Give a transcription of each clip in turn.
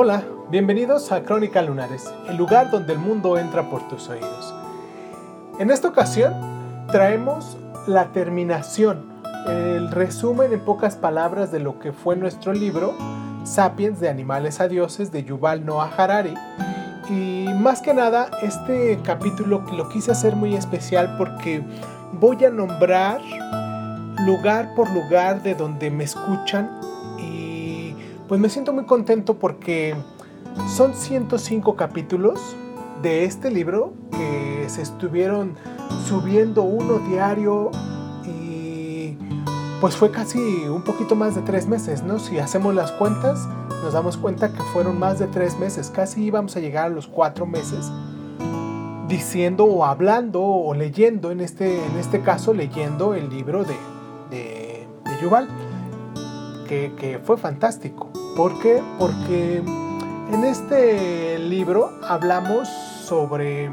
Hola, bienvenidos a Crónica Lunares, el lugar donde el mundo entra por tus oídos. En esta ocasión traemos la terminación, el resumen en pocas palabras de lo que fue nuestro libro Sapiens de Animales a Dioses de Yuval Noah Harari. Y más que nada, este capítulo lo quise hacer muy especial porque voy a nombrar lugar por lugar de donde me escuchan pues me siento muy contento porque son 105 capítulos de este libro que se estuvieron subiendo uno diario y pues fue casi un poquito más de tres meses, ¿no? Si hacemos las cuentas, nos damos cuenta que fueron más de tres meses, casi íbamos a llegar a los cuatro meses diciendo o hablando o leyendo, en este, en este caso leyendo el libro de, de, Yuval, que, que fue fantástico. ¿Por qué? Porque en este libro hablamos sobre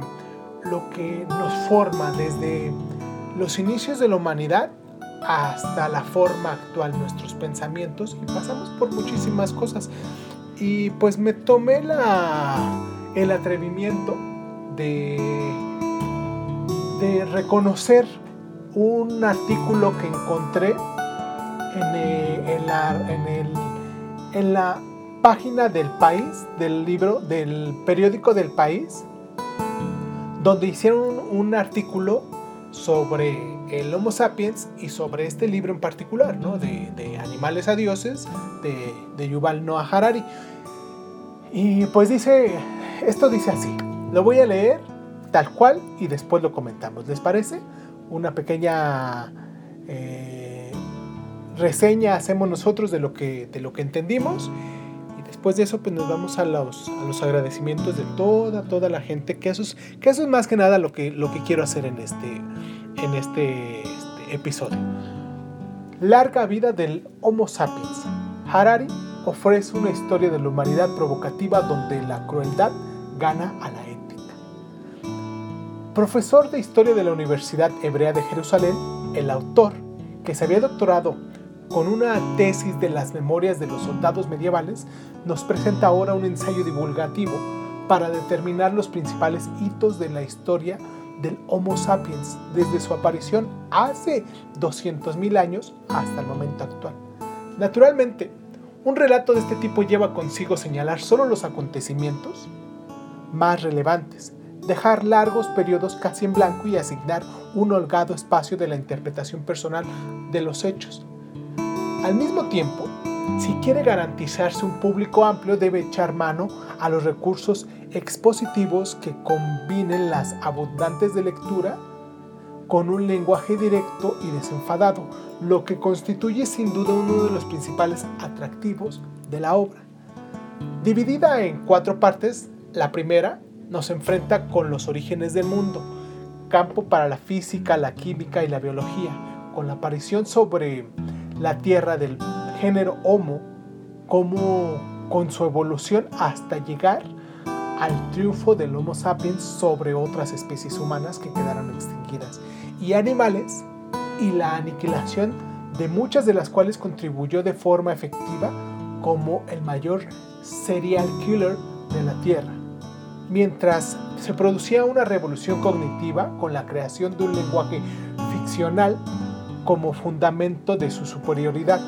lo que nos forma desde los inicios de la humanidad hasta la forma actual, nuestros pensamientos y pasamos por muchísimas cosas. Y pues me tomé el atrevimiento de, de reconocer un artículo que encontré en en el en la página del país, del libro, del periódico del país, donde hicieron un artículo sobre el Homo sapiens y sobre este libro en particular, ¿no? de, Animales a Dioses, de, de Yuval Noah Harari. Y pues dice, esto dice así, lo voy a leer tal cual y después lo comentamos. ¿Les parece? Una pequeña... Eh, reseña hacemos nosotros de lo que, de lo que entendimos después de eso pues nos vamos a los, a los agradecimientos de toda, toda la gente, que eso es, que eso es más que nada lo que, lo que quiero hacer en este, en este, este episodio. Larga vida del Homo sapiens. Harari ofrece una historia de la humanidad provocativa donde la crueldad gana a la ética. Profesor de Historia de la Universidad Hebrea de Jerusalén, el autor, que se había doctorado con una tesis de las memorias de los soldados medievales, nos presenta ahora un ensayo divulgativo para determinar los principales hitos de la historia del Homo sapiens desde su aparición hace 200.000 años hasta el momento actual. Naturalmente, un relato de este tipo lleva consigo señalar solo los acontecimientos más relevantes, dejar largos periodos casi en blanco y asignar un holgado espacio de la interpretación personal de los hechos, al mismo tiempo, si quiere garantizarse un público amplio, debe echar mano a los recursos expositivos que combinen las abundantes de lectura con un lenguaje directo y desenfadado, lo que constituye sin duda uno de los principales atractivos de la obra. Dividida en cuatro partes, la primera nos enfrenta con los orígenes del mundo, campo para la física, la química y la biología, con la aparición sobre la tierra del género Homo, como con su evolución hasta llegar al triunfo del Homo sapiens sobre otras especies humanas que quedaron extinguidas y animales y la aniquilación de muchas de las cuales contribuyó de forma efectiva como el mayor serial killer de la Tierra. Mientras se producía una revolución cognitiva con la creación de un lenguaje ficcional como fundamento de su superioridad,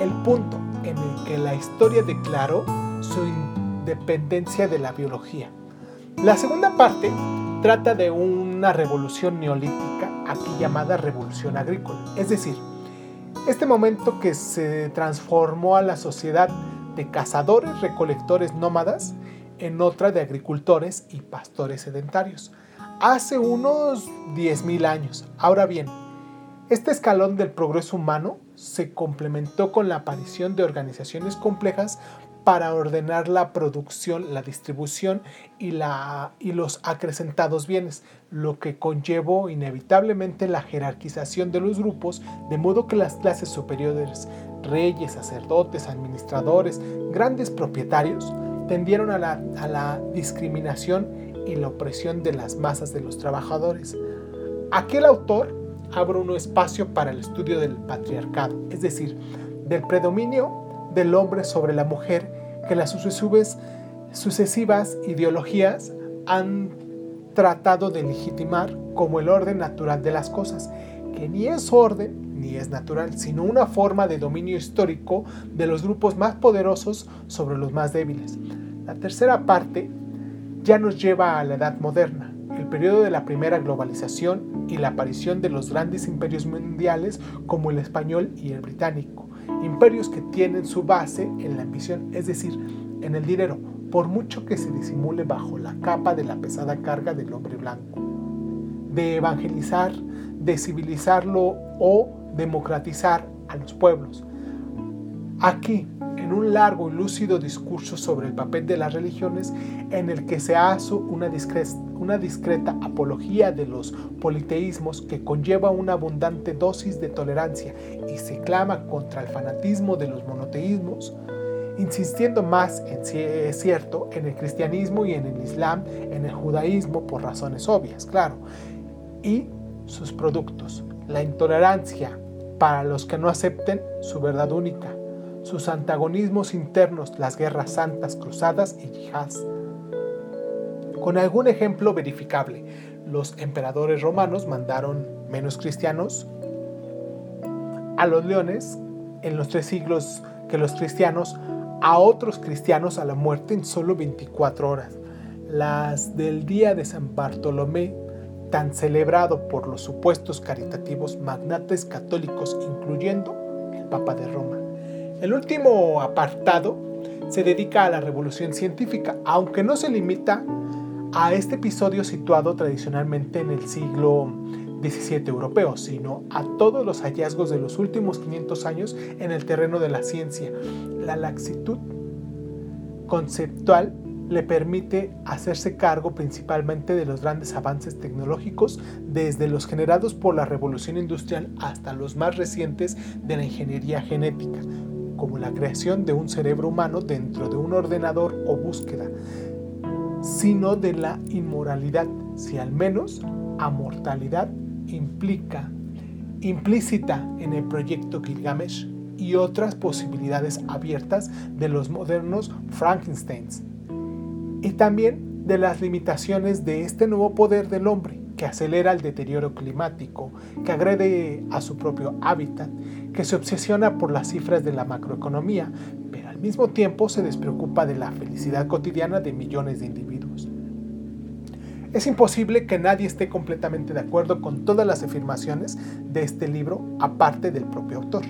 el punto en el que la historia declaró su independencia de la biología. La segunda parte trata de una revolución neolítica, aquí llamada revolución agrícola, es decir, este momento que se transformó a la sociedad de cazadores recolectores nómadas en otra de agricultores y pastores sedentarios, hace unos 10.000 años. Ahora bien, este escalón del progreso humano se complementó con la aparición de organizaciones complejas para ordenar la producción, la distribución y, la, y los acrecentados bienes, lo que conllevó inevitablemente la jerarquización de los grupos, de modo que las clases superiores, reyes, sacerdotes, administradores, grandes propietarios, tendieron a la, a la discriminación y la opresión de las masas de los trabajadores. Aquel autor abre un espacio para el estudio del patriarcado, es decir, del predominio del hombre sobre la mujer que las sucesivas ideologías han tratado de legitimar como el orden natural de las cosas, que ni es orden ni es natural, sino una forma de dominio histórico de los grupos más poderosos sobre los más débiles. La tercera parte ya nos lleva a la edad moderna, el periodo de la primera globalización y la aparición de los grandes imperios mundiales como el español y el británico imperios que tienen su base en la ambición, es decir, en el dinero, por mucho que se disimule bajo la capa de la pesada carga del hombre blanco. De evangelizar, de civilizarlo o democratizar a los pueblos. Aquí, en un largo y lúcido discurso sobre el papel de las religiones, en el que se hace una discreta, una discreta apología de los politeísmos que conlleva una abundante dosis de tolerancia y se clama contra el fanatismo de los monoteísmos, insistiendo más, en, es cierto, en el cristianismo y en el islam, en el judaísmo por razones obvias, claro, y sus productos, la intolerancia para los que no acepten su verdad única, sus antagonismos internos, las guerras santas, cruzadas y yihads, con algún ejemplo verificable. Los emperadores romanos mandaron menos cristianos a los leones en los tres siglos que los cristianos a otros cristianos a la muerte en solo 24 horas. Las del día de San Bartolomé, tan celebrado por los supuestos caritativos magnates católicos, incluyendo el Papa de Roma. El último apartado se dedica a la revolución científica, aunque no se limita a este episodio situado tradicionalmente en el siglo XVII europeo, sino a todos los hallazgos de los últimos 500 años en el terreno de la ciencia. La laxitud conceptual le permite hacerse cargo principalmente de los grandes avances tecnológicos, desde los generados por la revolución industrial hasta los más recientes de la ingeniería genética, como la creación de un cerebro humano dentro de un ordenador o búsqueda sino de la inmoralidad, si al menos amortalidad implica implícita en el proyecto Gilgamesh y otras posibilidades abiertas de los modernos Frankensteins. Y también de las limitaciones de este nuevo poder del hombre que acelera el deterioro climático, que agrede a su propio hábitat, que se obsesiona por las cifras de la macroeconomía, pero al mismo tiempo se despreocupa de la felicidad cotidiana de millones de individuos. Es imposible que nadie esté completamente de acuerdo con todas las afirmaciones de este libro, aparte del propio autor.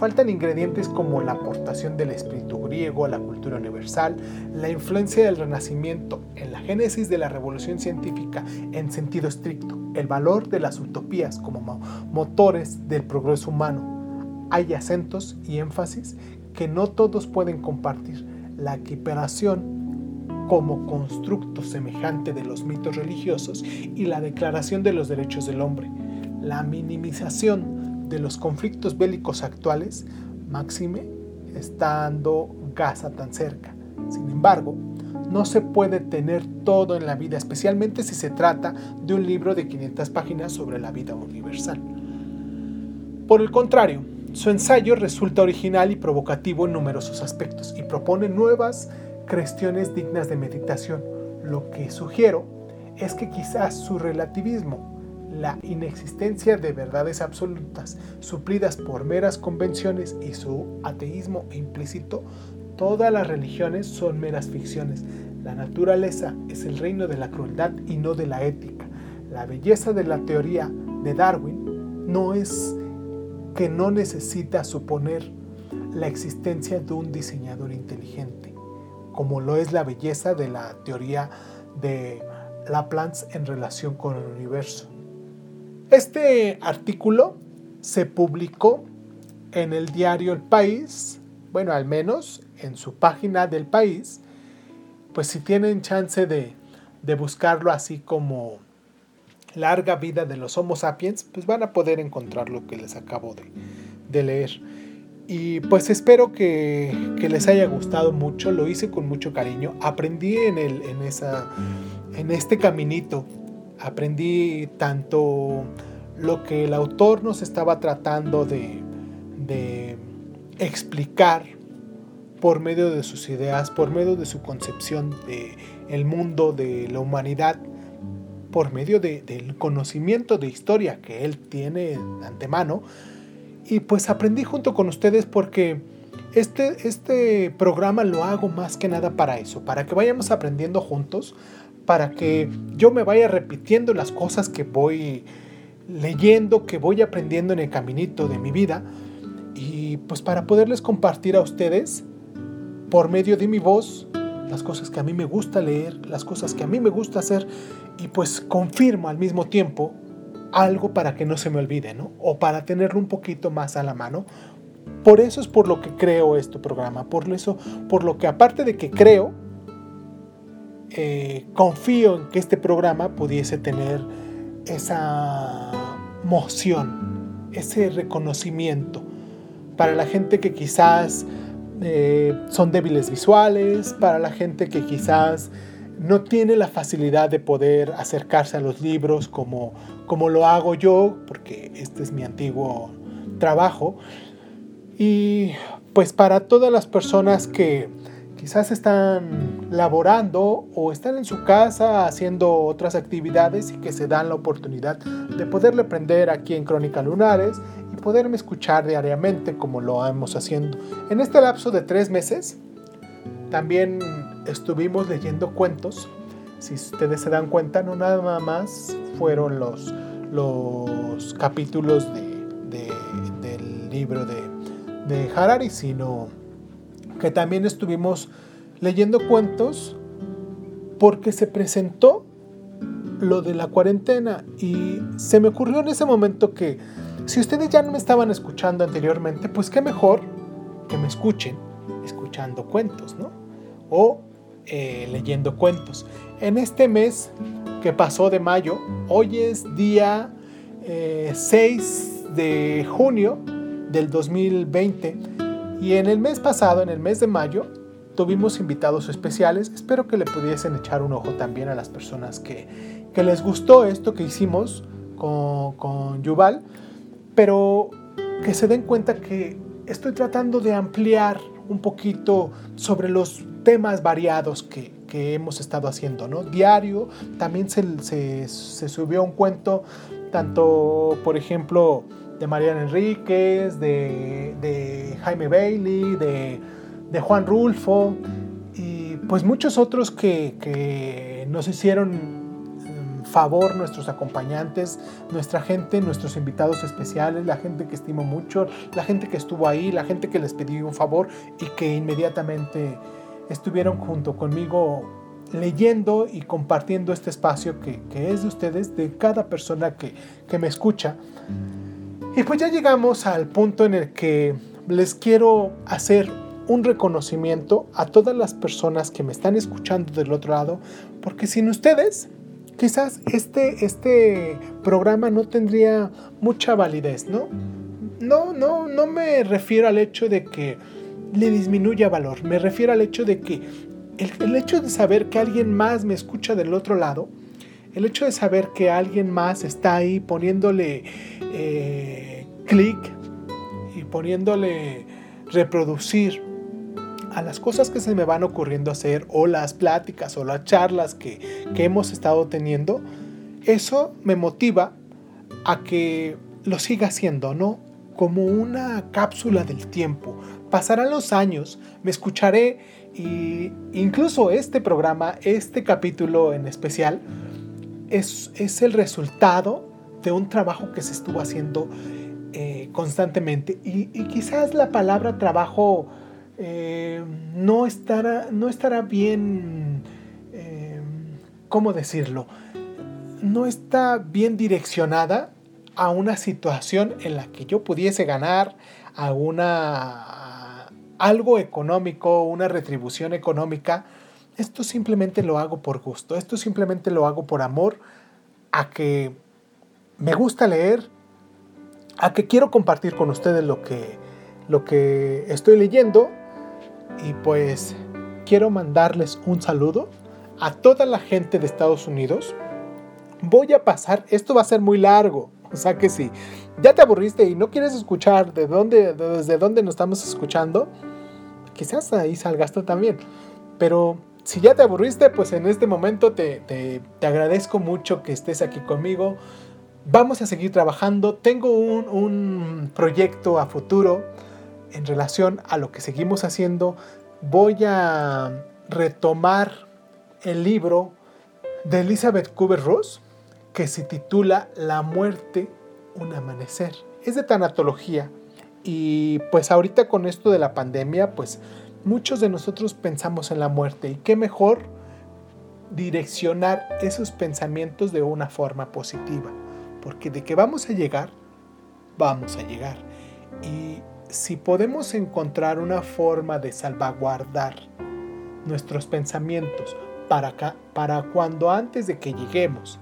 Faltan ingredientes como la aportación del espíritu griego a la cultura universal, la influencia del renacimiento en la génesis de la revolución científica en sentido estricto, el valor de las utopías como motores del progreso humano. Hay acentos y énfasis que no todos pueden compartir. La equiparación como constructo semejante de los mitos religiosos y la Declaración de los Derechos del Hombre, la minimización de los conflictos bélicos actuales, máxime estando Gaza tan cerca. Sin embargo, no se puede tener todo en la vida, especialmente si se trata de un libro de 500 páginas sobre la vida universal. Por el contrario, su ensayo resulta original y provocativo en numerosos aspectos y propone nuevas cuestiones dignas de meditación. Lo que sugiero es que quizás su relativismo, la inexistencia de verdades absolutas suplidas por meras convenciones y su ateísmo implícito, todas las religiones son meras ficciones. La naturaleza es el reino de la crueldad y no de la ética. La belleza de la teoría de Darwin no es que no necesita suponer la existencia de un diseñador inteligente como lo es la belleza de la teoría de Laplace en relación con el universo. Este artículo se publicó en el diario El País bueno, al menos en su página del país, pues si tienen chance de, de buscarlo así como larga vida de los Homo sapiens, pues van a poder encontrar lo que les acabo de, de leer. Y pues espero que, que, les haya gustado mucho, lo hice con mucho cariño, aprendí en, el, en, esa, en este caminito, aprendí tanto lo que el autor nos estaba tratando de, de explicar por medio de sus ideas, por medio de su concepción de el mundo, de la humanidad, por medio de, del conocimiento de historia que él tiene de antemano. Y pues aprendí junto con ustedes porque este, este programa lo hago más que nada para eso, para que vayamos aprendiendo juntos, para que yo me vaya repitiendo las cosas que voy leyendo, que voy aprendiendo en el caminito de mi vida, y pues para poderles compartir a ustedes por medio de mi voz las cosas que a mí me gusta leer, las cosas que a mí me gusta hacer y pues confirmo al mismo tiempo algo para que no se me olvide, ¿no? O para tenerlo un poquito más a la mano. Por eso es por lo que creo este programa, por eso, por lo que aparte de que creo, eh, confío en que este programa pudiese tener esa moción, ese reconocimiento para la gente que quizás eh, son débiles visuales, para la gente que quizás no tiene la facilidad de poder acercarse a los libros como, como lo hago yo, porque este es mi antiguo trabajo. Y pues para todas las personas que quizás están laborando o están en su casa haciendo otras actividades y que se dan la oportunidad de poderle aprender aquí en Crónica Lunares poderme escuchar diariamente como lo hemos haciendo. En este lapso de tres meses también estuvimos leyendo cuentos. Si ustedes se dan cuenta, no nada más fueron los, los capítulos del libro de, de Harari, sino que también estuvimos leyendo cuentos porque se presentó lo de la cuarentena y se me ocurrió en ese momento que si ustedes ya no me estaban escuchando anteriormente, pues qué mejor que me escuchen escuchando cuentos, ¿no? O eh, leyendo cuentos. En este mes que pasó de mayo, hoy es día 6 eh, de junio del 2020 y en el mes pasado, en el mes de mayo, tuvimos invitados especiales. Espero que le pudiesen echar un ojo también a las personas que, que les gustó esto que hicimos con, con Yuval pero que se den cuenta que estoy tratando de ampliar un poquito sobre los temas variados que, hemos estado haciendo, ¿no? Diario, también se, subió un cuento, tanto, por ejemplo, de Mariana Enríquez, de, Jaime Bailey, de, Juan Rulfo, y pues muchos otros que, que nos hicieron favor nuestros acompañantes, nuestra gente, nuestros invitados especiales, la gente que estimo mucho, la gente que estuvo ahí, la gente que les pedí un favor y que inmediatamente estuvieron junto conmigo leyendo y compartiendo este espacio que, es de ustedes, de cada persona que, que me escucha. Y pues ya llegamos al punto en el que les quiero hacer un reconocimiento a todas las personas que me están escuchando del otro lado, porque sin ustedes quizás este, este programa no tendría mucha validez, ¿no? No, no, no me refiero al hecho de que le disminuya valor, me refiero al hecho de que el, hecho de saber que alguien más me escucha del otro lado, el hecho de saber que alguien más está ahí poniéndole eh, clic y poniéndole reproducir a las cosas que se me van ocurriendo hacer o las pláticas o las charlas que, hemos estado teniendo, eso me motiva a que lo siga haciendo, ¿no? Como una cápsula del tiempo. Pasarán los años, me escucharé y incluso este programa, este capítulo en especial, es, es el resultado de un trabajo que se estuvo haciendo eh, constantemente. Y, quizás la palabra trabajo eh, no, estará, no estará bien, eh, ¿cómo decirlo? No está bien direccionada a una situación en la que yo pudiese ganar a una algo económico, una retribución económica. Esto simplemente lo hago por gusto, esto simplemente lo hago por amor a que me gusta leer, a que quiero compartir con ustedes lo que, lo que estoy leyendo y pues quiero mandarles un saludo a toda la gente de Estados Unidos. Voy a pasar, esto va a ser muy largo, o sea que si ya te aburriste y no quieres escuchar de dónde, desde dónde nos estamos escuchando, quizás ahí salgas tú también. Pero si ya te aburriste, pues en este momento te, te, agradezco mucho que estés aquí conmigo. Vamos a seguir trabajando. Tengo un, un proyecto a futuro en relación a lo que seguimos haciendo. Voy a retomar el libro de Elizabeth Kubler-Ross que se titula La muerte, un amanecer. Es de tanatología y pues ahorita con esto de la pandemia, pues muchos de nosotros pensamos en la muerte y qué mejor direccionar esos pensamientos de una forma positiva, porque de que vamos a llegar, vamos a llegar. Y si podemos encontrar una forma de salvaguardar nuestros pensamientos para, para cuando antes de que lleguemos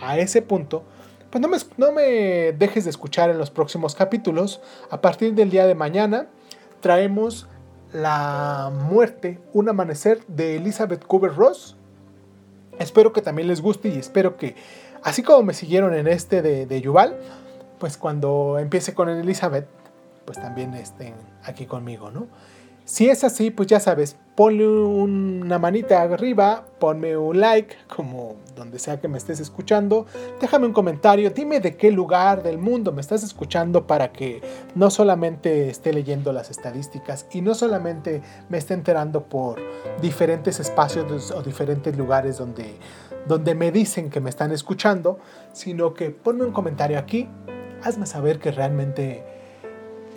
a ese punto, pues no me, no me dejes de escuchar en los próximos capítulos. A partir del día de mañana traemos La muerte, un amanecer de Elizabeth Cooper Ross. Espero que también les guste y espero que, así como me siguieron en este de, de Yuval, pues cuando empiece con Elizabeth, pues también estén aquí conmigo, ¿no? Si es así, pues ya sabes, ponle una manita arriba, ponme un like, como donde sea que me estés escuchando, déjame un comentario, dime de qué lugar del mundo me estás escuchando para que no solamente esté leyendo las estadísticas y no solamente me esté enterando por diferentes espacios o diferentes lugares donde, donde me dicen que me están escuchando, sino que ponme un comentario aquí, hazme saber que realmente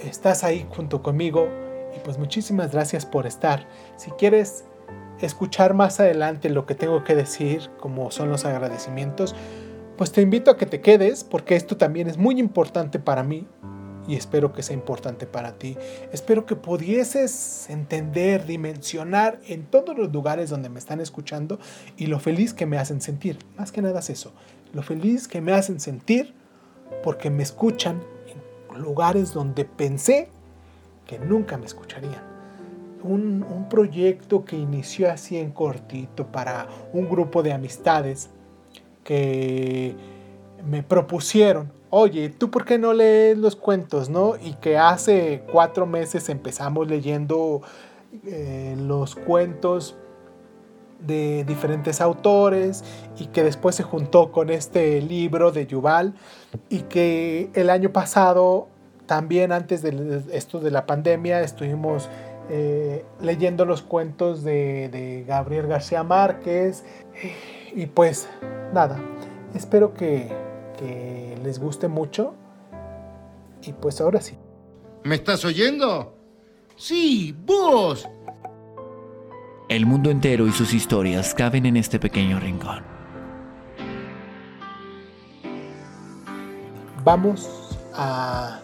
estás ahí junto conmigo y pues muchísimas gracias por estar. Si quieres escuchar más adelante lo que tengo que decir, como son los agradecimientos, pues te invito a que te quedes porque esto también es muy importante para mí y espero que sea importante para ti. Espero que pudieses entender, dimensionar en todos los lugares donde me están escuchando y lo feliz que me hacen sentir. Más que nada es eso, lo feliz que me hacen sentir porque me escuchan lugares donde pensé que nunca me escucharían. Un, un, proyecto que inició así en cortito para un grupo de amistades que me propusieron, oye, ¿tú por qué no lees los cuentos, no? Y que hace cuatro meses empezamos leyendo eh, los cuentos de diferentes autores y que después se juntó con este libro de Yuval y que el año pasado también antes de esto de la pandemia estuvimos eh, leyendo los cuentos de, Gabriel García Márquez y pues nada, espero que, que les guste mucho y pues ahora sí. ¿Me estás oyendo? Sí, vos. El mundo entero y sus historias caben en este pequeño rincón. Vamos a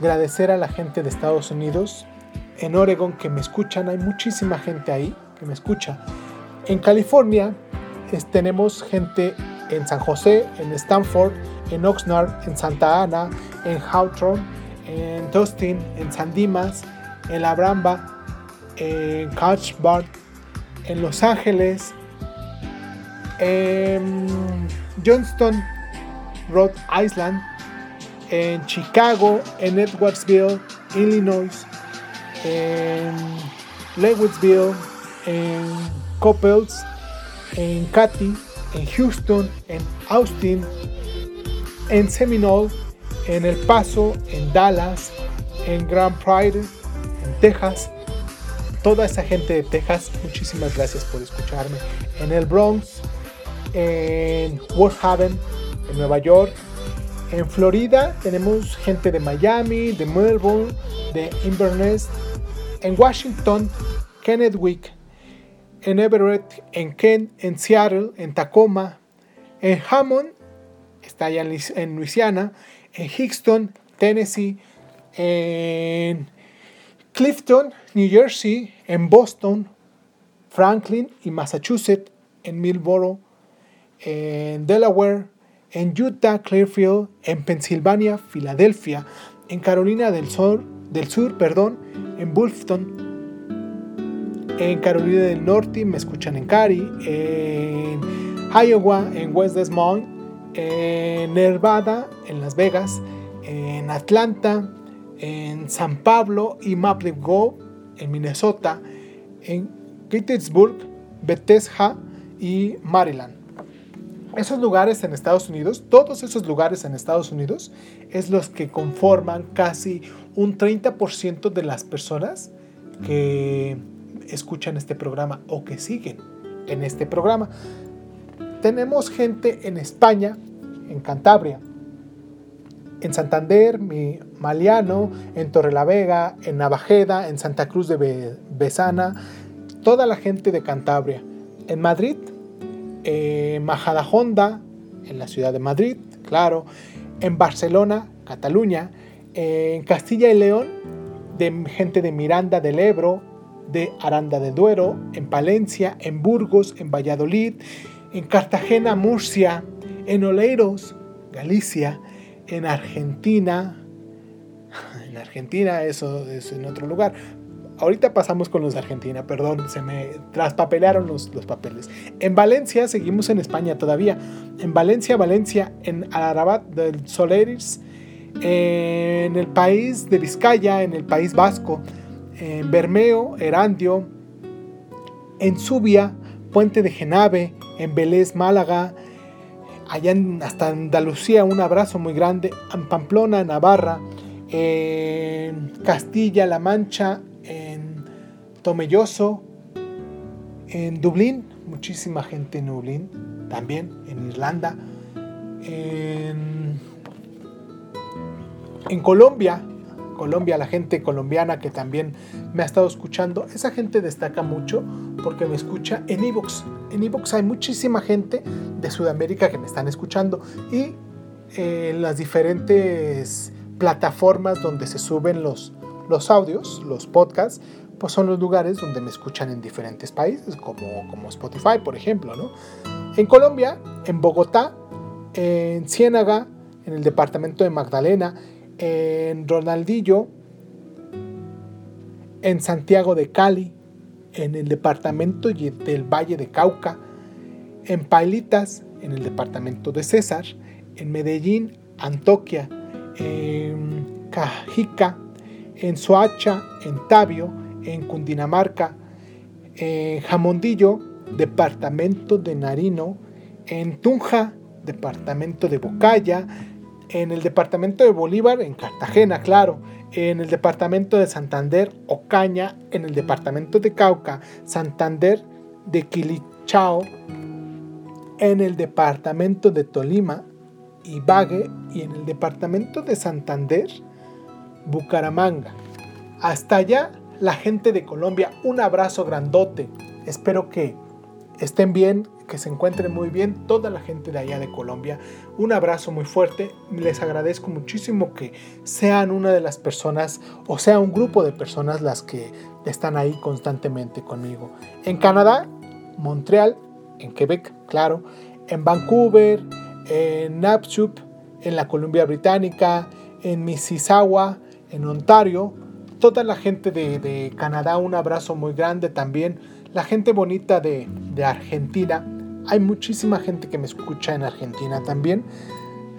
agradecer a la gente de Estados Unidos, en Oregon que me escuchan, hay muchísima gente ahí que me escucha. En California tenemos gente en San José, en Stanford, en Oxnard, en Santa Ana, en Hawthorne, en Dustin, en San Dimas, en La Bramba, en Carlsbad, en Los Ángeles, en Johnston, Rhode Island, en Chicago, en Edwardsville, Illinois, en Lewisville, en Coppels, en Katy, en Houston, en Austin, en Seminole, en El Paso, en Dallas, en Grand Pride, en Texas. Toda esa gente de Texas, muchísimas gracias por escucharme. En el Bronx, en Haven, en Nueva York, en Florida tenemos gente de Miami, de Melbourne, de Inverness, en Washington, Kennethwick, en Everett, en Kent, en Seattle, en Tacoma, en Hammond, está allá en Louisiana, en Hickston, Tennessee, en Clifton, New Jersey, en Boston, Franklin y Massachusetts, en Millboro, en Delaware, en Utah, Clearfield, en Pensilvania, Filadelfia, en Carolina del Sur, del Sur, perdón, en Wolfton, en Carolina del Norte, me escuchan en Cary, en Iowa, en West Des Moines, en Nevada, en Las Vegas, en Atlanta, en San Pablo y Maple Grove, en Minnesota, en Gettysburg, Bethesda y Maryland. Esos lugares en Estados Unidos, todos esos lugares en Estados Unidos, es los que conforman casi un 30% de las personas que escuchan este programa o que siguen en este programa. Tenemos gente en España, en Cantabria, en Santander, mi Maliano, en Torrelavega, en Navajeda, en Santa Cruz de Besana, toda la gente de Cantabria. En Madrid, en Majadahonda, en la ciudad de Madrid, claro, en Barcelona, Cataluña, en Castilla y León, de gente de Miranda del Ebro, de Aranda de Duero, en Palencia, en Burgos, en Valladolid, en Cartagena, Murcia, en Oleiros, Galicia, en Argentina. En Argentina, eso es en otro lugar. Ahorita pasamos con los de Argentina, perdón, se me traspapelaron los, los papeles. En Valencia, seguimos en España todavía. En Valencia, Valencia, en Arabat del Soleris, en el país de Vizcaya, en el país vasco, en Bermeo, Erandio, en Subia, Puente de Genave, en Vélez, Málaga, allá hasta Andalucía, un abrazo muy grande, en Pamplona, Navarra, en Castilla-La Mancha, en Tomelloso, en Dublín, muchísima gente en Dublín, también en Irlanda, en, en Colombia, Colombia, la gente colombiana que también me ha estado escuchando, esa gente destaca mucho porque me escucha en Evox. En Evox hay muchísima gente de Sudamérica que me están escuchando y en las diferentes plataformas donde se suben los, los audios, los podcasts, pues son los lugares donde me escuchan en diferentes países, como, como Spotify, por ejemplo. ¿no? En Colombia, en Bogotá, en Ciénaga, en el departamento de Magdalena, en Ronaldillo, en Santiago de Cali, en el departamento del Valle de Cauca, en Pailitas, en el departamento de César, en Medellín, Antoquia, en Cajica, en Soacha, en Tabio, en Cundinamarca, en Jamondillo, departamento de Narino, en Tunja, departamento de Bocaya, en el departamento de Bolívar, en Cartagena, claro, en el departamento de Santander, Ocaña, en el departamento de Cauca, Santander de Quilichao, en el departamento de Tolima, Ibague y en el departamento de Santander, Bucaramanga. Hasta allá, la gente de Colombia, un abrazo grandote. Espero que estén bien, que se encuentren muy bien toda la gente de allá de Colombia. Un abrazo muy fuerte. Les agradezco muchísimo que sean una de las personas o sea un grupo de personas las que están ahí constantemente conmigo. En Canadá, Montreal, en Quebec, claro, en Vancouver, en Napchup, en la Columbia Británica, en Mississauga, en Ontario. Toda la gente de, de Canadá, un abrazo muy grande también. La gente bonita de, de Argentina, hay muchísima gente que me escucha en Argentina también.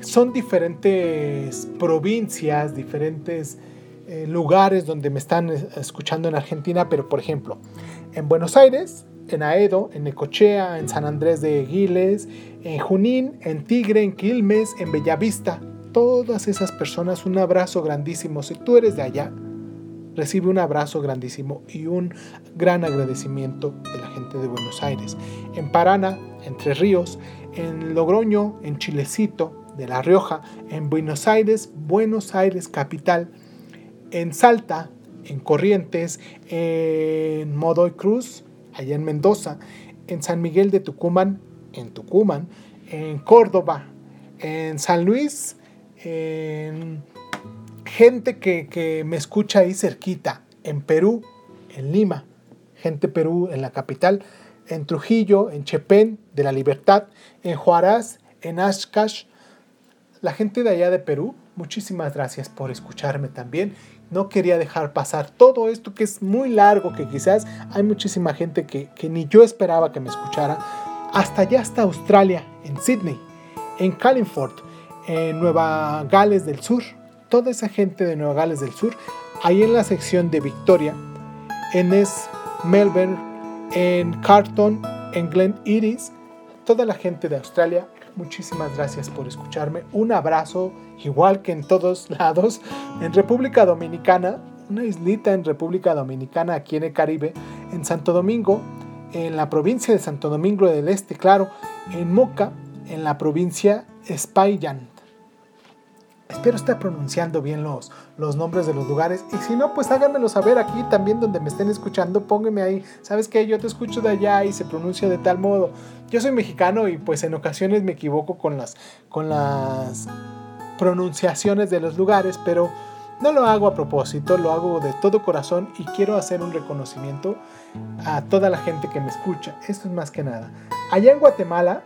Son diferentes provincias, diferentes eh, lugares donde me están escuchando en Argentina, pero por ejemplo, en Buenos Aires, en Aedo, en Necochea, en San Andrés de Giles, en Junín, en Tigre, en Quilmes, en Bellavista. Todas esas personas, un abrazo grandísimo. Si tú eres de allá, recibe un abrazo grandísimo y un gran agradecimiento de la gente de Buenos Aires. En Paraná, entre Ríos, en Logroño, en Chilecito, de La Rioja, en Buenos Aires, Buenos Aires capital, en Salta, en Corrientes, en Modoy Cruz, allá en Mendoza, en San Miguel de Tucumán, en Tucumán, en Córdoba, en San Luis, en gente que, que me escucha ahí cerquita, en Perú, en Lima, gente Perú en la capital, en Trujillo, en Chepén de la Libertad, en Juárez, en Ashkash, la gente de allá de Perú, muchísimas gracias por escucharme también. No quería dejar pasar todo esto que es muy largo, que quizás hay muchísima gente que, que ni yo esperaba que me escuchara. Hasta allá, hasta Australia, en Sydney, en California, en Nueva Gales del Sur. Toda esa gente de Nueva Gales del Sur, ahí en la sección de Victoria, en Melbourne, en Carlton, en Glen Iris, toda la gente de Australia, muchísimas gracias por escucharme. Un abrazo, igual que en todos lados, en República Dominicana, una islita en República Dominicana, aquí en el Caribe, en Santo Domingo, en la provincia de Santo Domingo del Este, claro, en Moca, en la provincia Espaillan. Espero estar pronunciando bien los, los nombres de los lugares. Y si no, pues háganmelo saber aquí también donde me estén escuchando. Pónganme ahí. ¿Sabes qué? Yo te escucho de allá y se pronuncia de tal modo. Yo soy mexicano y pues en ocasiones me equivoco con las, con las pronunciaciones de los lugares, pero no lo hago a propósito, lo hago de todo corazón y quiero hacer un reconocimiento a toda la gente que me escucha. Esto es más que nada. Allá en Guatemala,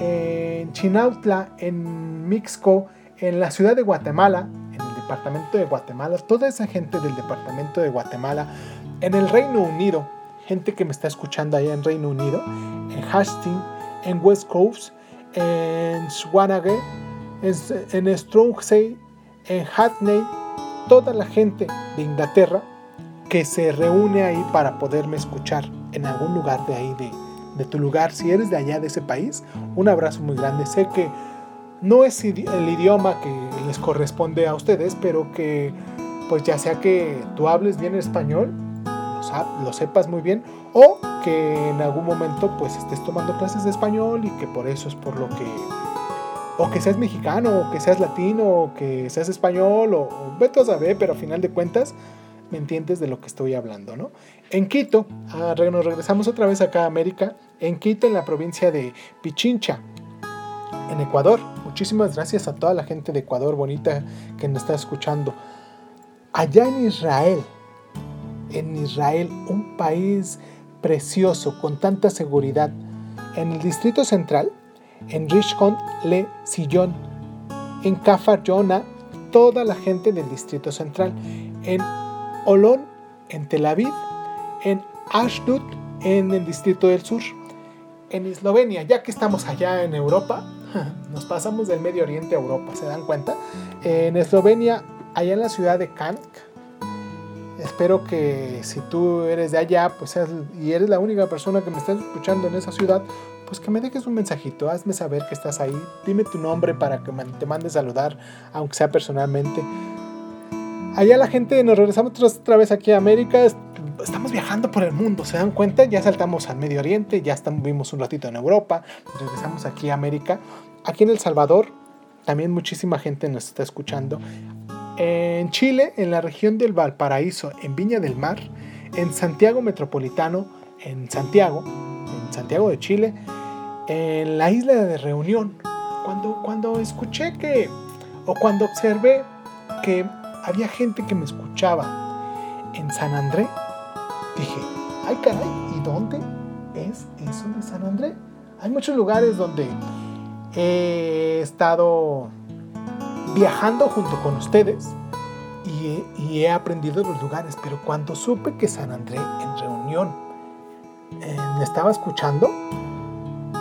en Chinautla, en Mixco, en la ciudad de Guatemala, en el departamento de Guatemala, toda esa gente del departamento de Guatemala, en el Reino Unido, gente que me está escuchando allá en Reino Unido, en Hastings, en West Coast, en Swanage, en Strongsay, en Hackney, toda la gente de Inglaterra que se reúne ahí para poderme escuchar en algún lugar de ahí, de, de tu lugar. Si eres de allá, de ese país, un abrazo muy grande. Sé que no es el idioma que les corresponde a ustedes, pero que pues ya sea que tú hables bien español, lo, sepas muy bien, o que en algún momento pues estés tomando clases de español y que por eso es por lo que o que seas mexicano, o que seas latino, o que seas español, o, o vete a saber, pero a final de cuentas me entiendes de lo que estoy hablando, ¿no? En Quito, ah, nos regresamos otra vez acá a América, en Quito, en la provincia de Pichincha, en Ecuador. Muchísimas gracias a toda la gente de Ecuador bonita que nos está escuchando. Allá en Israel, en Israel, un país precioso, con tanta seguridad, en el Distrito Central, en Rishon Le Sillón, en Kafar Yona, toda la gente del Distrito Central, en Olón, en Tel Aviv, en Ashdod, en el Distrito del Sur, en Eslovenia, ya que estamos allá en Europa, nos pasamos del Medio Oriente a Europa, ¿se dan cuenta? En Eslovenia, allá en la ciudad de Kank, espero que si tú eres de allá pues y eres la única persona que me está escuchando en esa ciudad, pues que me dejes un mensajito, hazme saber que estás ahí, dime tu nombre para que te mande saludar, aunque sea personalmente. Allá la gente, nos regresamos otra vez aquí a América, estamos viajando por el mundo, ¿se dan cuenta? Ya saltamos al Medio Oriente, ya estuvimos un ratito en Europa, regresamos aquí a América. Aquí en El Salvador también muchísima gente nos está escuchando. En Chile, en la región del Valparaíso, en Viña del Mar, en Santiago Metropolitano, en Santiago, en Santiago de Chile, en la isla de Reunión. Cuando, cuando escuché que, o cuando observé que había gente que me escuchaba en San Andrés, dije, ay caray, ¿y dónde es eso de San Andrés? Hay muchos lugares donde he estado viajando junto con ustedes y he, aprendido los lugares, pero cuando supe que San Andrés en reunión eh, me estaba escuchando,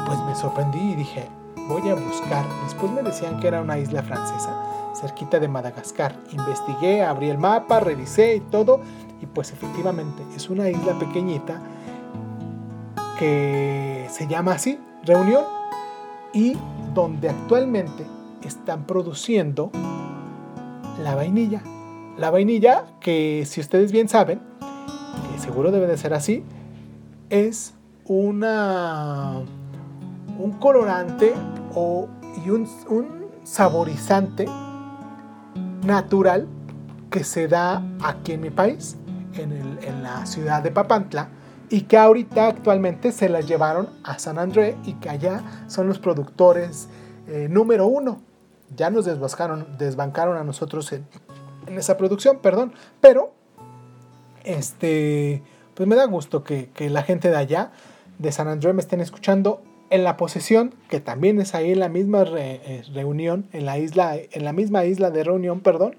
pues me sorprendí y dije, voy a buscar. Después me decían que era una isla francesa, cerquita de Madagascar. Investigué, abrí el mapa, revisé y todo, y pues efectivamente es una isla pequeñita que se llama así, Reunión, y donde actualmente están produciendo la vainilla. La vainilla, que si ustedes bien saben, que seguro debe de ser así, es una un colorante o, y un, un saborizante natural que se da aquí en mi país en, la ciudad de Papantla y que ahorita actualmente se las llevaron a San Andrés y que allá son los productores eh, número uno. Ya nos desbancaron, desbancaron a nosotros en, esa producción, perdón, pero Este, pues me da gusto que, la gente de allá, de San Andrés, me estén escuchando en la posesión, que también es ahí en la misma eh, reunión, en la isla, en la misma isla de reunión, perdón.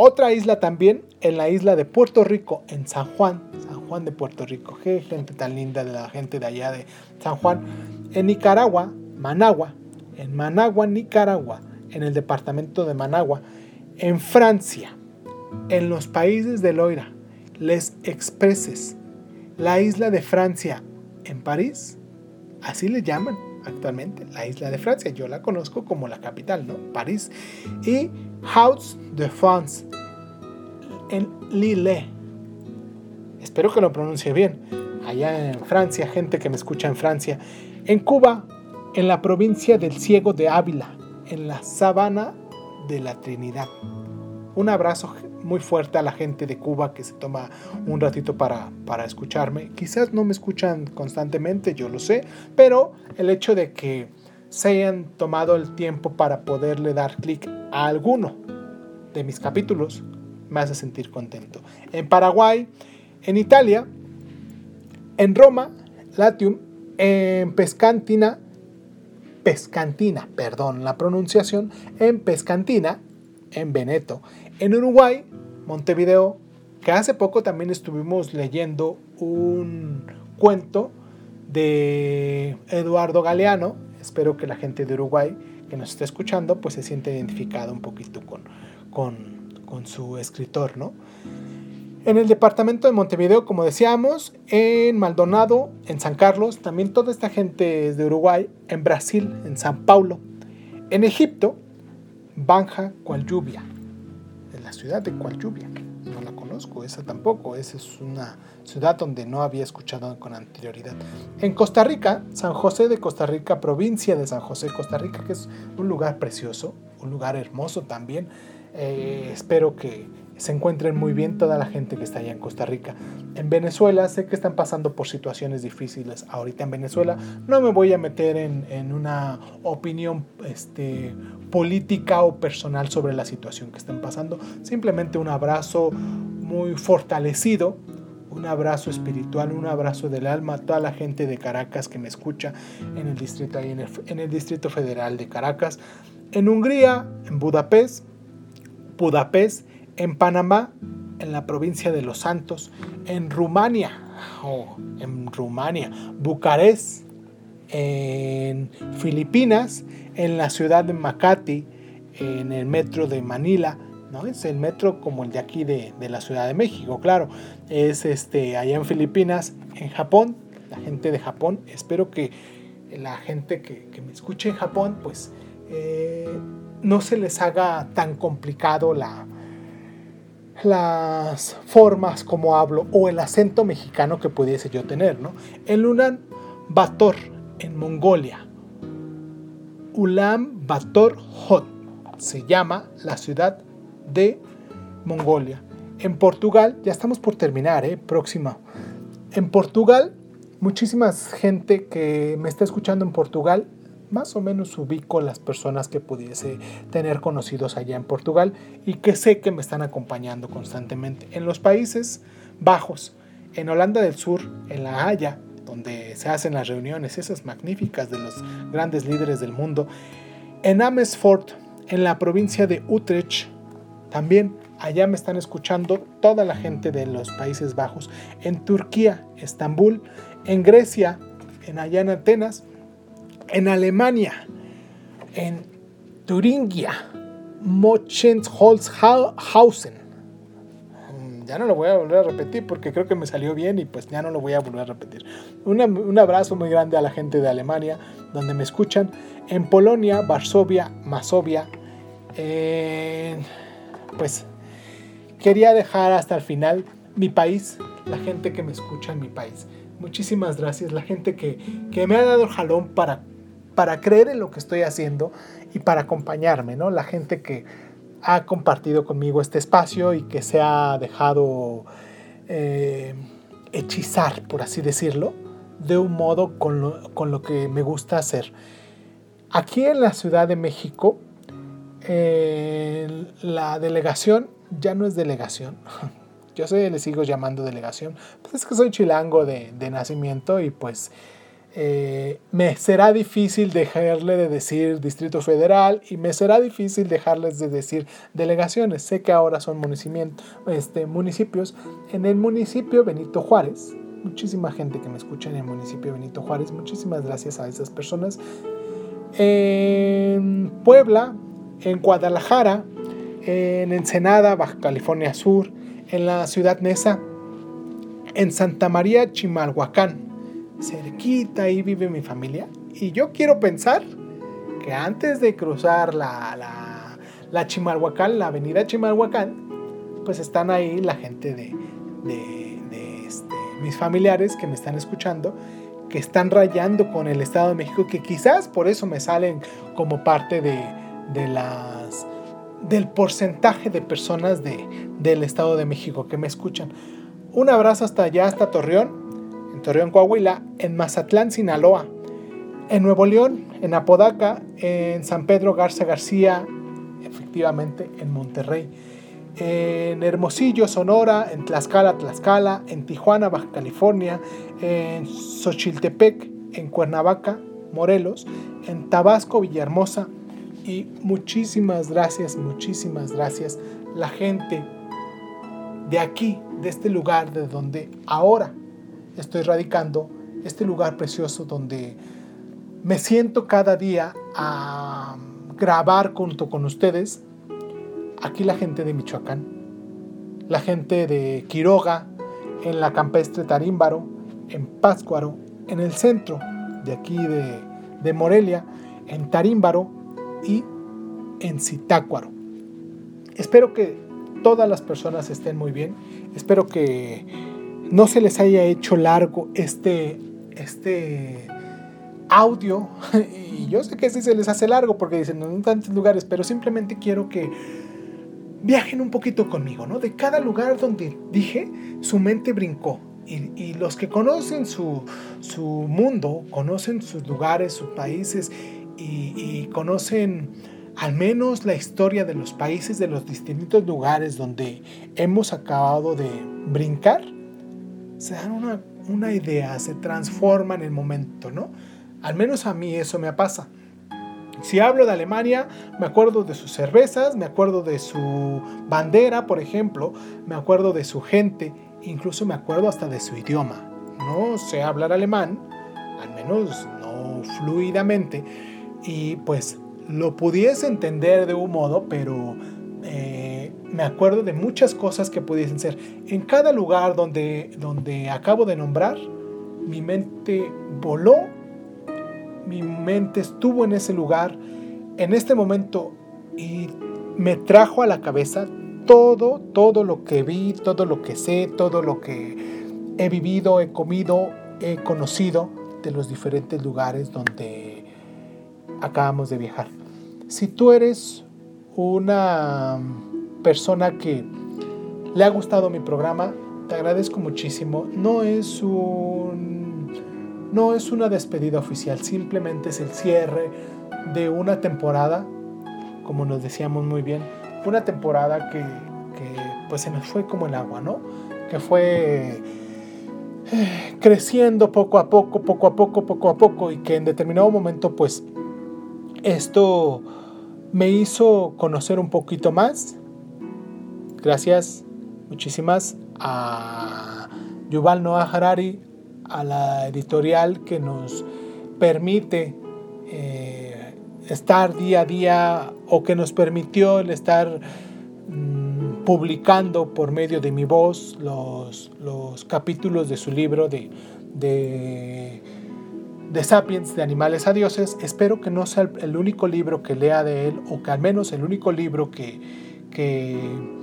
Otra isla también, en la isla de Puerto Rico, en San Juan, San Juan de Puerto Rico. Qué gente tan linda de la gente de allá de San Juan. En Nicaragua, Managua, en Managua, Nicaragua, en el departamento de Managua. En Francia, en los países de Loira, Les Expresses, la isla de Francia, en París, así le llaman actualmente, la isla de Francia. Yo la conozco como la capital, ¿no? París. Y House de France, en Lille. Espero que lo pronuncie bien. Allá en Francia, gente que me escucha en Francia. En Cuba, en la provincia del Ciego de Ávila, en la sabana de la Trinidad. Un abrazo muy fuerte a la gente de Cuba que se toma un ratito para, para escucharme. Quizás no me escuchan constantemente, yo lo sé, pero el hecho de que se hayan tomado el tiempo para poderle dar clic a alguno de mis capítulos me hace sentir contento. En Paraguay, en Italia, en Roma, Latium, en Pescantina, Pescantina, perdón la pronunciación, en Pescantina, en Veneto, en Uruguay, Montevideo, que hace poco también estuvimos leyendo un cuento de Eduardo Galeano. Espero que la gente de Uruguay que nos esté escuchando pues se siente identificado un poquito con, con, su escritor, ¿no? En el departamento de Montevideo, como decíamos, en Maldonado, en San Carlos, también toda esta gente de Uruguay, en Brasil, en San Paulo, en Egipto, Banja lluvia la ciudad de la esa tampoco. Esa es una ciudad donde no había escuchado con anterioridad. En Costa Rica, San José de Costa Rica, provincia de San José, Costa Rica, que es un lugar precioso, un lugar hermoso también. Eh, espero que se encuentren muy bien toda la gente que está allá en Costa Rica. En Venezuela sé que están pasando por situaciones difíciles ahorita en Venezuela. No me voy a meter en, una opinión este, política o personal sobre la situación que están pasando. Simplemente un abrazo muy fortalecido, un abrazo espiritual, un abrazo del alma a toda la gente de Caracas que me escucha en el distrito, en en el distrito federal de Caracas. En Hungría, en Budapest, Budapest en Panamá, en la provincia de Los Santos, en Rumania, en Rumania, Bucarest, en Filipinas, en la ciudad de Makati, en el metro de Manila, ¿no? Es el metro como el de aquí de, la Ciudad de México, claro. Es este, allá en Filipinas, en Japón, la gente de Japón. Espero que la gente que, me escuche en Japón, pues eh, no se les haga tan complicado la, las formas como hablo o el acento mexicano que pudiese yo tener, ¿no? En Ulan Bator, en Mongolia. Ulan Bator Hot se llama la ciudad de Mongolia. En Portugal, ya estamos por terminar, ¿eh? Próxima. En Portugal, muchísima gente que me está escuchando en Portugal más o menos ubico las personas que pudiese tener conocidos allá en Portugal y que sé que me están acompañando constantemente. En los Países Bajos, en Holanda del Sur, en La Haya, donde se hacen las reuniones esas magníficas de los grandes líderes del mundo, en Amersfoort, en la provincia de Utrecht, también allá me están escuchando toda la gente de los Países Bajos, en Turquía, Estambul, en Grecia, en allá en Atenas, en Alemania, en Turingia, Mochenholzhausen. Mm, ya no lo voy a volver a repetir porque creo que me salió bien y pues ya no lo voy a volver a repetir. un abrazo muy grande a la gente de Alemania, donde me escuchan. En Polonia, Varsovia, Masovia. pues quería dejar hasta el final mi país, la gente que me escucha en mi país. Muchísimas gracias, la gente que, que me ha dado el jalón para para creer en lo que estoy haciendo y para acompañarme, ¿no? La gente que ha compartido conmigo este espacio y que se ha dejado eh, hechizar, por así decirlo, de un modo con lo, que me gusta hacer. Aquí en la Ciudad de México, la delegación ya no es delegación, Yo sé, le sigo llamando delegación. Pues es que soy chilango de, de nacimiento y pues eh, me será difícil dejarle de decir Distrito Federal y me será difícil dejarles de decir delegaciones. Sé que ahora son este, municipios. En el municipio Benito Juárez, muchísima gente que me escucha en el municipio Benito Juárez, muchísimas gracias a esas personas. En Puebla, en Guadalajara, en Ensenada, Baja California Sur, en la ciudad Nesa, en Santa María, Chimalhuacán, cerquita ahí vive mi familia. Y yo quiero pensar que antes de cruzar la, la, la Chimalhuacán, la avenida Chimalhuacán, pues están ahí la gente de, de, este, mis familiares que me están escuchando, que están rayando con el Estado de México, que quizás por eso me salen como parte de, de las del porcentaje de personas de, del Estado de México que me escuchan. Un abrazo hasta allá, hasta Torreón en Torreón, Coahuila, en Mazatlán, Sinaloa, en Nuevo León, en Apodaca, en San Pedro Garza García, efectivamente en Monterrey, en Hermosillo, Sonora, en Tlaxcala, Tlaxcala, en Tijuana, Baja California, en Xochiltepec, en Cuernavaca, Morelos, en Tabasco, Villahermosa y muchísimas gracias, muchísimas gracias la gente de aquí, de este lugar, de donde ahora estoy radicando, este lugar precioso donde me siento cada día a grabar junto con ustedes, aquí la gente de Michoacán, la gente de Quiroga, en la campestre Tarímbaro, en Páscuaro, en el centro de aquí de, de Morelia, en Tarímbaro y en Zitácuaro. Espero que todas las personas estén muy bien. Espero que no se les haya hecho largo este, este audio. Y yo sé que sí se les hace largo porque dicen en tantos lugares, pero simplemente quiero que viajen un poquito conmigo, ¿no? De cada lugar donde dije, su mente brincó. Y, los que conocen su, su, mundo, conocen sus lugares, sus países y, y conocen al menos la historia de los países, de los distintos lugares donde hemos acabado de brincar, se dan una, una idea, se transforma en el momento, ¿no? Al menos a mí eso me pasa. Si hablo de Alemania, me acuerdo de sus cervezas, me acuerdo de su bandera, por ejemplo, me acuerdo de su gente, incluso me acuerdo hasta de su idioma. No sé hablar alemán, al menos no fluidamente, y pues lo pudiese entender de un modo, pero eh, me acuerdo de muchas cosas que pudiesen ser. En cada lugar donde, donde acabo de nombrar, mi mente voló, mi mente estuvo en ese lugar, en este momento, y me trajo a la cabeza todo, todo lo que vi, todo lo que sé, todo lo que he vivido, he comido, he conocido de los diferentes lugares donde acabamos de viajar. Si tú eres una persona que le ha gustado mi programa, te agradezco muchísimo. No es un no es una despedida oficial, simplemente es el cierre de una temporada, como nos decíamos muy bien, una temporada que, pues se nos fue como el agua, ¿no? Que fue eh, creciendo poco a poco, poco a poco, poco a poco y que en determinado momento pues esto me hizo conocer un poquito más. Gracias muchísimas a Yuval Noah Harari, a la editorial que nos permite eh, estar día a día o que nos permitió el estar mm, publicando por medio de mi voz los, los capítulos de su libro de de Sapiens, de Animales a Dioses, espero que no sea el único libro que lea de él, o que al menos el único libro que, que,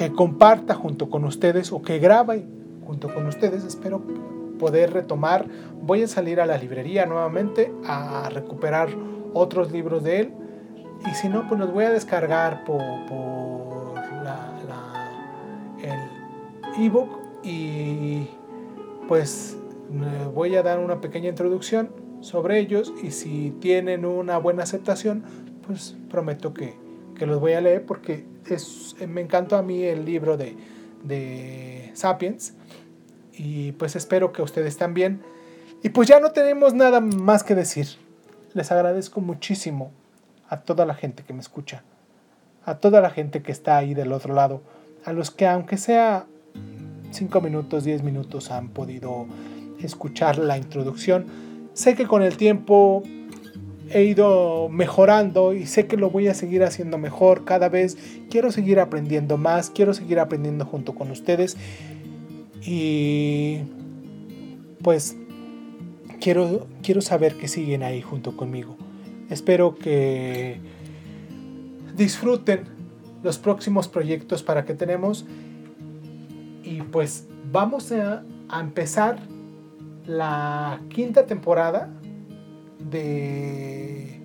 que comparta junto con ustedes, o que grabe junto con ustedes. Espero poder retomar. Voy a salir a la librería nuevamente a recuperar otros libros de él. Y si no, pues los voy a descargar por, por la, el ebook y pues voy a dar una pequeña introducción sobre ellos y si tienen una buena aceptación, pues prometo que, los voy a leer porque es, me encantó a mí el libro de, de Sapiens. Y pues espero que ustedes también. Y pues ya no tenemos nada más que decir. Les agradezco muchísimo a toda la gente que me escucha, a toda la gente que está ahí del otro lado, a los que aunque sea 5 minutos, 10 minutos han podido escuchar la introducción. Sé que con el tiempo he ido mejorando y sé que lo voy a seguir haciendo mejor cada vez. Quiero seguir aprendiendo más, quiero seguir aprendiendo junto con ustedes y pues quiero, quiero saber que siguen ahí junto conmigo. Espero que disfruten los próximos proyectos para que tenemos y pues vamos a, a empezar la quinta temporada de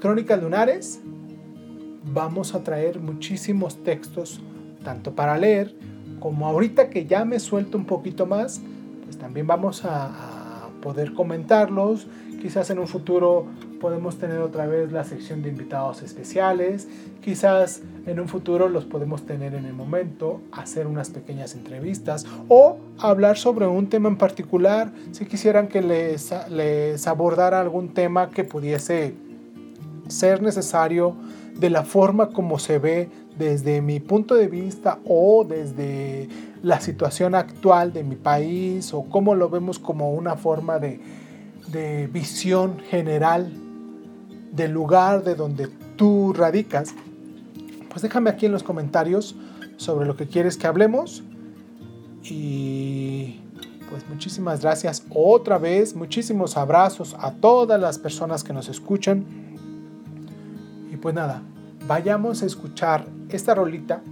Crónicas Lunares. Vamos a traer muchísimos textos, tanto para leer como ahorita que ya me suelto un poquito más, pues también vamos a, a poder comentarlos. Quizás en un futuro podemos tener otra vez la sección de invitados especiales. Quizás en un futuro los podemos tener en el momento, hacer unas pequeñas entrevistas o hablar sobre un tema en particular. Si quisieran que les, les abordara algún tema que pudiese ser necesario de la forma como se ve desde mi punto de vista o desde la situación actual de mi país o cómo lo vemos como una forma de, de visión general del lugar de donde tú radicas, pues déjame aquí en los comentarios sobre lo que quieres que hablemos. Y pues muchísimas gracias otra vez, muchísimos abrazos a todas las personas que nos escuchan. Y pues nada, vayamos a escuchar esta rolita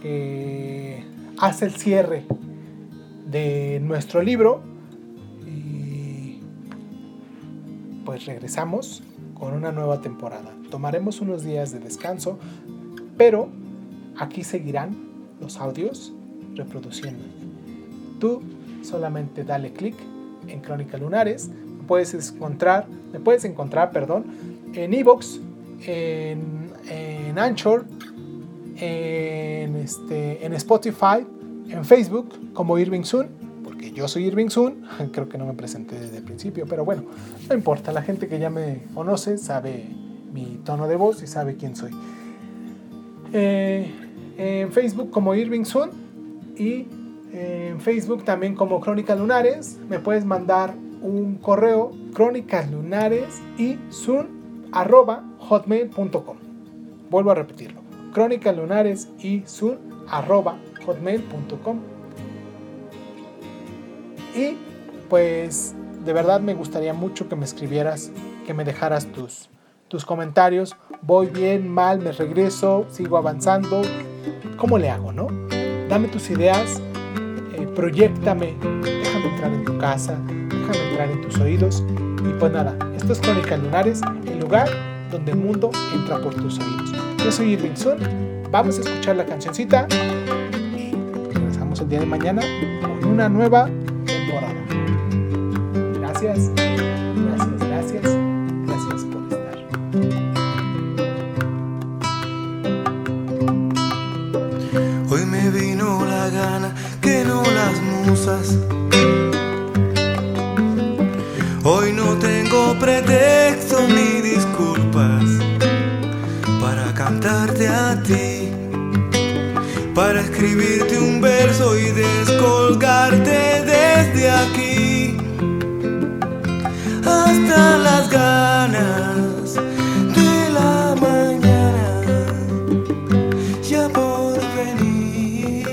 que hace el cierre de nuestro libro. Y pues regresamos con una nueva temporada. Tomaremos unos días de descanso, pero aquí seguirán los audios reproduciendo. Tú solamente dale clic en Crónica Lunares. Me puedes encontrar, me puedes encontrar, perdón, en Evox, en, Anchor, en, este, en Spotify, en Facebook como Irving Sun yo soy Irving Sun, creo que no me presenté desde el principio, pero bueno, no importa, la gente que ya me conoce sabe mi tono de voz y sabe quién soy. Eh, en Facebook como Irving Sun y en Facebook también como Crónicas Lunares, me puedes mandar un correo crónicas lunares y sun arroba hotmail.com. Vuelvo a repetirlo, crónicas lunares y sun arroba hotmail.com y pues de verdad me gustaría mucho que me escribieras, que me dejaras tus, tus comentarios. Voy bien, mal, me regreso, sigo avanzando. ¿Cómo le hago, no? Dame tus ideas, eh, proyectame, déjame entrar en tu casa, déjame entrar en tus oídos. Y pues nada, esto es Crónicas Lunares, el lugar donde el mundo entra por tus oídos. Yo soy Irving Sun, vamos a escuchar la cancioncita y regresamos el día de mañana con una nueva Gracias, gracias, gracias, gracias por estar. Hoy me vino la gana que no las musas. Hoy no tengo pretexto ni disculpas para cantarte a ti, para escribirte un verso y descolgarte ganas de la mañana ya por venir.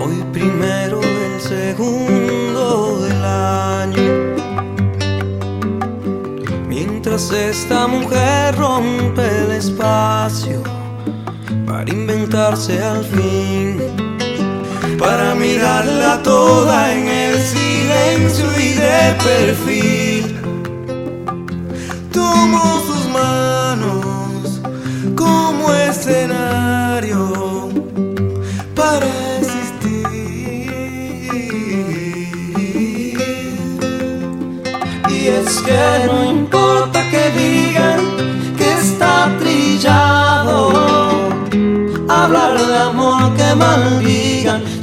Hoy primero del segundo del año, mientras esta mujer rompe el espacio para inventarse al fin para mirarla toda en el silencio y de perfil. Tomo sus manos como escenario para existir. Y es que no importa que digan que está trillando hablar de amor que maldigan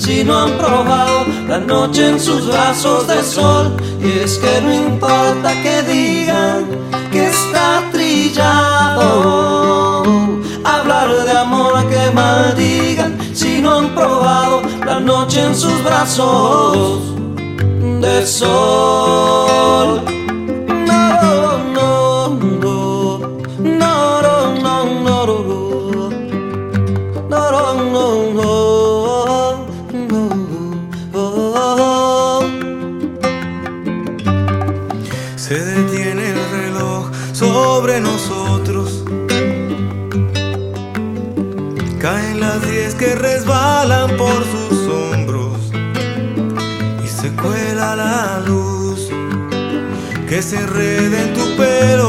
si no han probado la noche en sus brazos de sol. Y es que no importa que digan que está trillado. Hablar de amor que maldigan si no han probado la noche en sus brazos de sol. Que se enreda en tu pelo,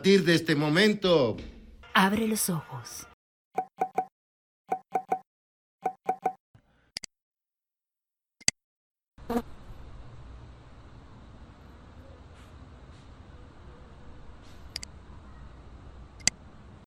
Partir de este momento... Abre los ojos.